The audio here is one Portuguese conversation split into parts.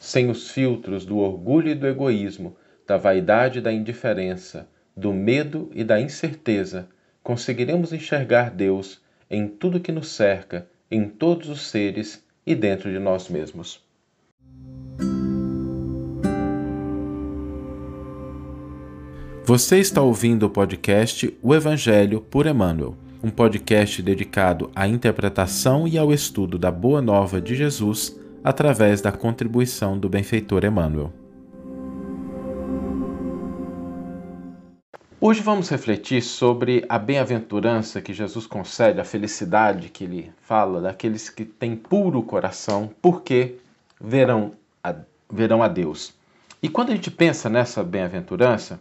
sem os filtros do orgulho e do egoísmo, da vaidade e da indiferença, do medo e da incerteza, conseguiremos enxergar Deus em tudo que nos cerca, em todos os seres e dentro de nós mesmos. Você está ouvindo o podcast O Evangelho por Emmanuel, um podcast dedicado à interpretação e ao estudo da Boa Nova de Jesus através da contribuição do benfeitor Emmanuel. Hoje vamos refletir sobre a bem-aventurança que Jesus concede, a felicidade que ele fala daqueles que têm puro coração, porque verão a, verão a Deus. E quando a gente pensa nessa bem-aventurança,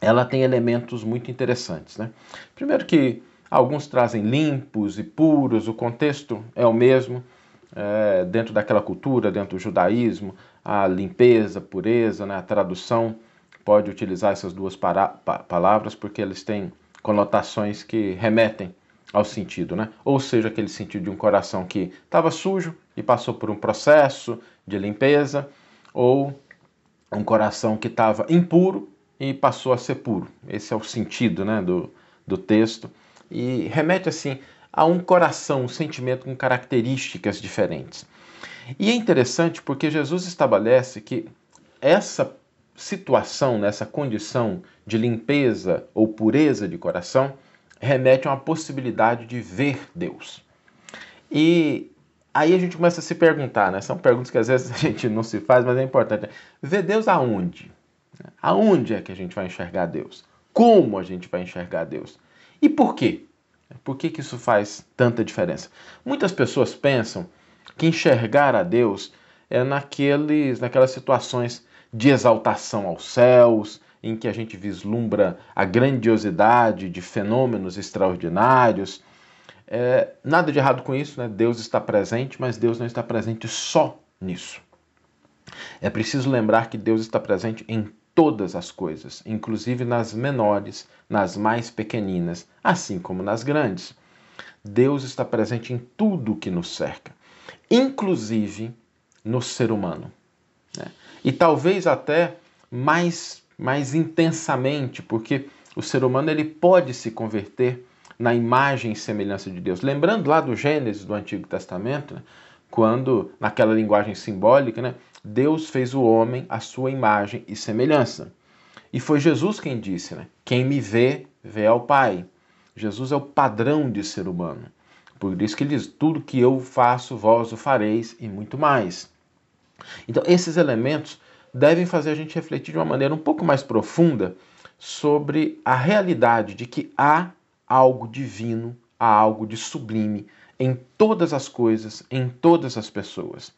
ela tem elementos muito interessantes. Né? Primeiro que alguns trazem limpos e puros, o contexto é o mesmo, é, dentro daquela cultura, dentro do judaísmo, a limpeza, pureza, né? a tradução pode utilizar essas duas para, pa, palavras porque eles têm conotações que remetem ao sentido, né? Ou seja, aquele sentido de um coração que estava sujo e passou por um processo de limpeza, ou um coração que estava impuro e passou a ser puro. Esse é o sentido, né, do, do texto e remete assim a um coração, um sentimento com características diferentes. E é interessante porque Jesus estabelece que essa situação, nessa condição de limpeza ou pureza de coração, remete a uma possibilidade de ver Deus. E aí a gente começa a se perguntar, né? São perguntas que às vezes a gente não se faz, mas é importante. Ver Deus aonde? Aonde é que a gente vai enxergar Deus? Como a gente vai enxergar Deus? E por quê? Por que, que isso faz tanta diferença? Muitas pessoas pensam que enxergar a Deus é naqueles, naquelas situações de exaltação aos céus, em que a gente vislumbra a grandiosidade de fenômenos extraordinários. É, nada de errado com isso, né? Deus está presente, mas Deus não está presente só nisso. É preciso lembrar que Deus está presente em todas as coisas, inclusive nas menores, nas mais pequeninas, assim como nas grandes. Deus está presente em tudo que nos cerca, inclusive no ser humano. Né? E talvez até mais, mais intensamente, porque o ser humano ele pode se converter na imagem e semelhança de Deus. Lembrando lá do Gênesis do Antigo Testamento, né? quando, naquela linguagem simbólica, né? Deus fez o homem à sua imagem e semelhança. E foi Jesus quem disse, né? Quem me vê, vê ao Pai. Jesus é o padrão de ser humano. Por isso que ele diz: tudo que eu faço, vós o fareis e muito mais. Então, esses elementos devem fazer a gente refletir de uma maneira um pouco mais profunda sobre a realidade de que há algo divino, há algo de sublime em todas as coisas, em todas as pessoas.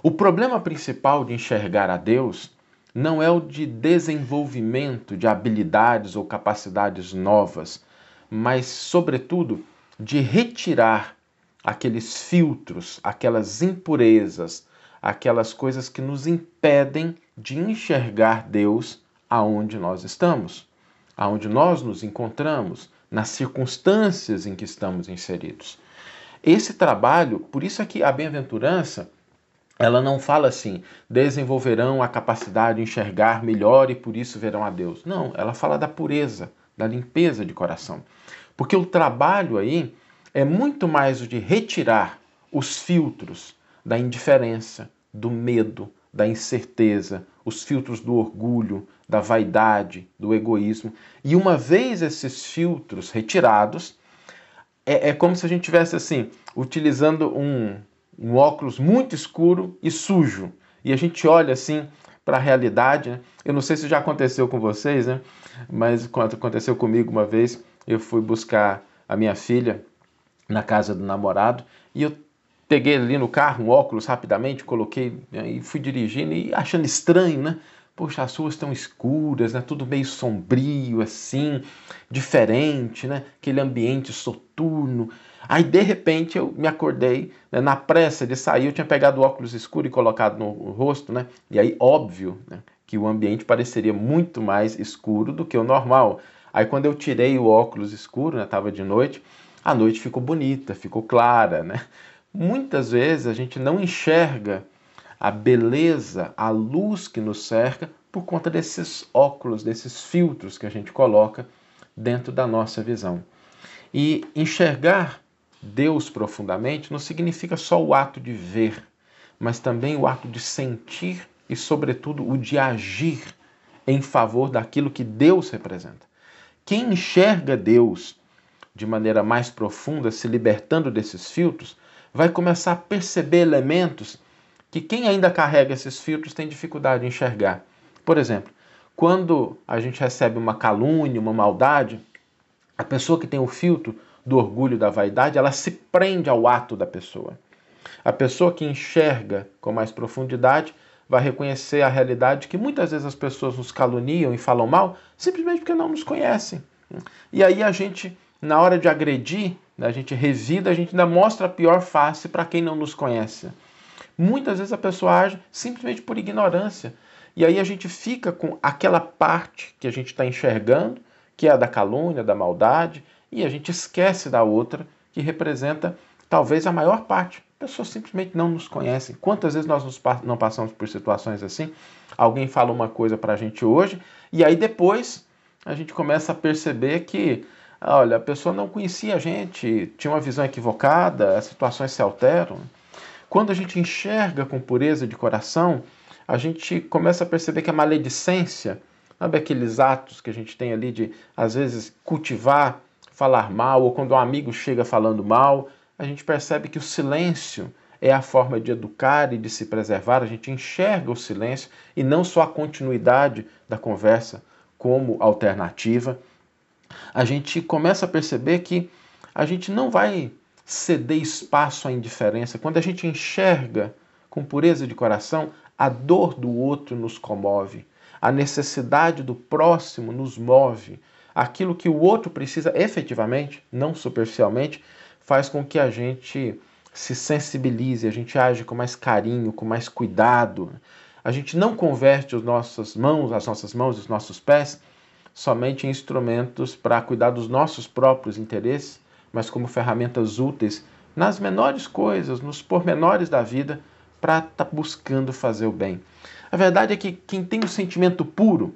O problema principal de enxergar a Deus não é o de desenvolvimento de habilidades ou capacidades novas, mas, sobretudo, de retirar aqueles filtros, aquelas impurezas, aquelas coisas que nos impedem de enxergar Deus aonde nós estamos, aonde nós nos encontramos, nas circunstâncias em que estamos inseridos. Esse trabalho, por isso é que a bem-aventurança, ela não fala assim, desenvolverão a capacidade de enxergar melhor e por isso verão a Deus. Não, ela fala da pureza, da limpeza de coração. Porque o trabalho aí é muito mais o de retirar os filtros da indiferença, do medo, da incerteza, os filtros do orgulho, da vaidade, do egoísmo. E uma vez esses filtros retirados, é, é como se a gente tivesse assim, utilizando um, um óculos muito escuro e sujo. E a gente olha assim para a realidade. Né? Eu não sei se já aconteceu com vocês, né? mas quando aconteceu comigo uma vez, eu fui buscar a minha filha na casa do namorado e eu peguei ali no carro um óculos rapidamente, coloquei né, e fui dirigindo e achando estranho, né? Poxa, as ruas estão escuras, né? Tudo meio sombrio, assim, diferente, né? Aquele ambiente soturno. Aí, de repente, eu me acordei, né? na pressa de sair, eu tinha pegado o óculos escuro e colocado no rosto, né? E aí, óbvio, né? que o ambiente pareceria muito mais escuro do que o normal. Aí, quando eu tirei o óculos escuro, né? Tava de noite, a noite ficou bonita, ficou clara, né? Muitas vezes a gente não enxerga a beleza, a luz que nos cerca por conta desses óculos, desses filtros que a gente coloca dentro da nossa visão. E enxergar Deus profundamente não significa só o ato de ver, mas também o ato de sentir e, sobretudo, o de agir em favor daquilo que Deus representa. Quem enxerga Deus de maneira mais profunda, se libertando desses filtros, vai começar a perceber elementos que quem ainda carrega esses filtros tem dificuldade de enxergar. Por exemplo, quando a gente recebe uma calúnia, uma maldade, a pessoa que tem o filtro do orgulho da vaidade, ela se prende ao ato da pessoa. A pessoa que enxerga com mais profundidade vai reconhecer a realidade que muitas vezes as pessoas nos caluniam e falam mal simplesmente porque não nos conhecem. E aí a gente, na hora de agredir, né, a gente revida, a gente ainda mostra a pior face para quem não nos conhece. Muitas vezes a pessoa age simplesmente por ignorância. E aí a gente fica com aquela parte que a gente está enxergando, que é a da calúnia, da maldade, e a gente esquece da outra, que representa talvez a maior parte. Pessoas simplesmente não nos conhecem. Quantas vezes nós não passamos por situações assim? Alguém fala uma coisa para a gente hoje, e aí depois a gente começa a perceber que, olha, a pessoa não conhecia a gente, tinha uma visão equivocada, as situações se alteram. Quando a gente enxerga com pureza de coração, a gente começa a perceber que a maledicência, sabe aqueles atos que a gente tem ali de, às vezes, cultivar, falar mal, ou quando um amigo chega falando mal, a gente percebe que o silêncio é a forma de educar e de se preservar, a gente enxerga o silêncio e não só a continuidade da conversa como alternativa. A gente começa a perceber que a gente não vai ceder espaço à indiferença. Quando a gente enxerga com pureza de coração, a dor do outro nos comove, a necessidade do próximo nos move, aquilo que o outro precisa efetivamente, não superficialmente, faz com que a gente se sensibilize, a gente age com mais carinho, com mais cuidado. A gente não converte as nossas mãos, as nossas mãos os nossos pés somente em instrumentos para cuidar dos nossos próprios interesses, mas como ferramentas úteis nas menores coisas, nos pormenores da vida, para estar tá buscando fazer o bem. A verdade é que quem tem o sentimento puro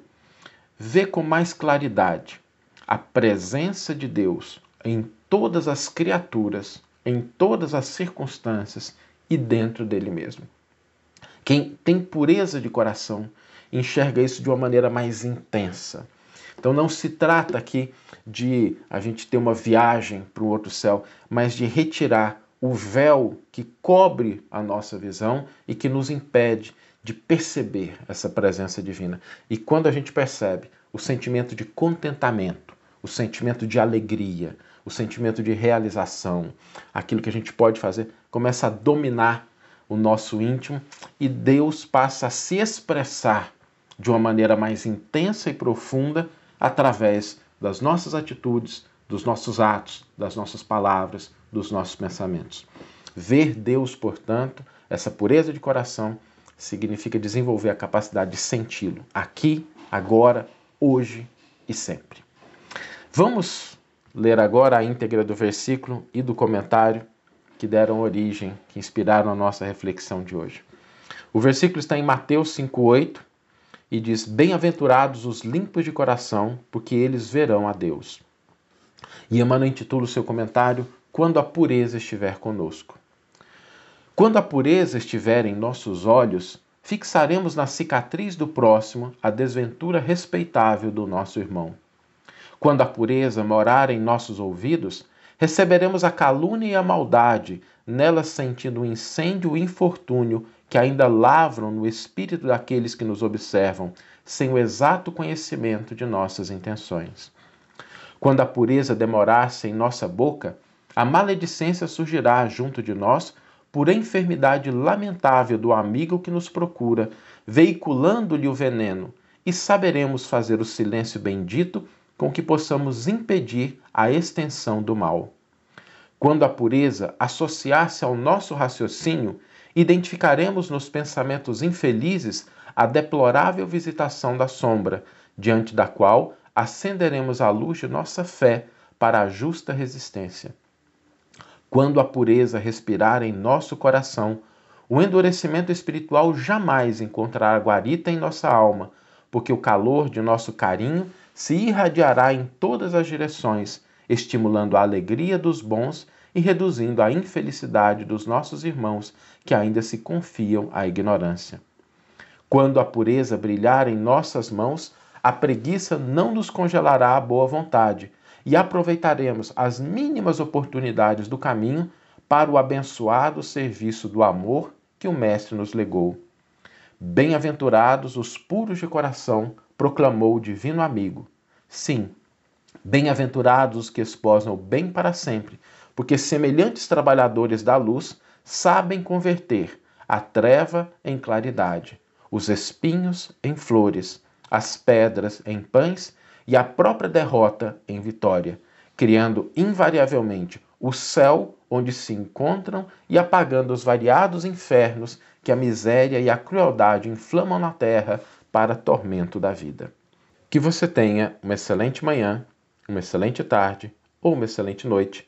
vê com mais claridade a presença de Deus em todas as criaturas, em todas as circunstâncias e dentro dele mesmo. Quem tem pureza de coração enxerga isso de uma maneira mais intensa. Então não se trata aqui de a gente ter uma viagem para o outro céu, mas de retirar o véu que cobre a nossa visão e que nos impede de perceber essa presença divina. E quando a gente percebe o sentimento de contentamento, o sentimento de alegria, o sentimento de realização, aquilo que a gente pode fazer, começa a dominar o nosso íntimo e Deus passa a se expressar de uma maneira mais intensa e profunda através das nossas atitudes, dos nossos atos, das nossas palavras, dos nossos pensamentos. Ver Deus, portanto, essa pureza de coração, significa desenvolver a capacidade de senti-lo aqui, agora, hoje e sempre. Vamos ler agora a íntegra do versículo e do comentário que deram origem, que inspiraram a nossa reflexão de hoje. O versículo está em Mateus 5,8 e diz: Bem-aventurados os limpos de coração, porque eles verão a Deus. E Emmanuel intitula o seu comentário Quando a pureza estiver conosco. Quando a pureza estiver em nossos olhos, fixaremos na cicatriz do próximo a desventura respeitável do nosso irmão. Quando a pureza morar em nossos ouvidos, receberemos a calúnia e a maldade, nelas sentindo o incêndio e o infortúnio que ainda lavram no espírito daqueles que nos observam, sem o exato conhecimento de nossas intenções. Quando a pureza demorar-se em nossa boca, a maledicência surgirá junto de nós por enfermidade lamentável do amigo que nos procura, veiculando-lhe o veneno, e saberemos fazer o silêncio bendito com que possamos impedir a extensão do mal. Quando a pureza associar-se ao nosso raciocínio, identificaremos nos pensamentos infelizes a deplorável visitação da sombra, diante da qual acenderemos a luz de nossa fé para a justa resistência. Quando a pureza respirar em nosso coração, O endurecimento espiritual jamais encontrará guarita em nossa alma, porque o calor de nosso carinho se irradiará em todas as direções, estimulando a alegria dos bons e reduzindo a infelicidade dos nossos irmãos que ainda se confiam à ignorância. Quando a pureza brilhar em nossas mãos, a preguiça não nos congelará a boa vontade e aproveitaremos as mínimas oportunidades do caminho para o abençoado serviço do amor que o Mestre nos legou. Bem-aventurados os puros de coração, proclamou o divino amigo. Sim, bem-aventurados os que esposam o bem para sempre, porque semelhantes trabalhadores da luz sabem converter a treva em claridade, os espinhos em flores, as pedras em pães e a própria derrota em vitória, criando invariavelmente o céu onde se encontram e apagando os variados infernos que a miséria e a crueldade inflamam na terra para tormento da vida. Que você tenha uma excelente manhã, uma excelente tarde ou uma excelente noite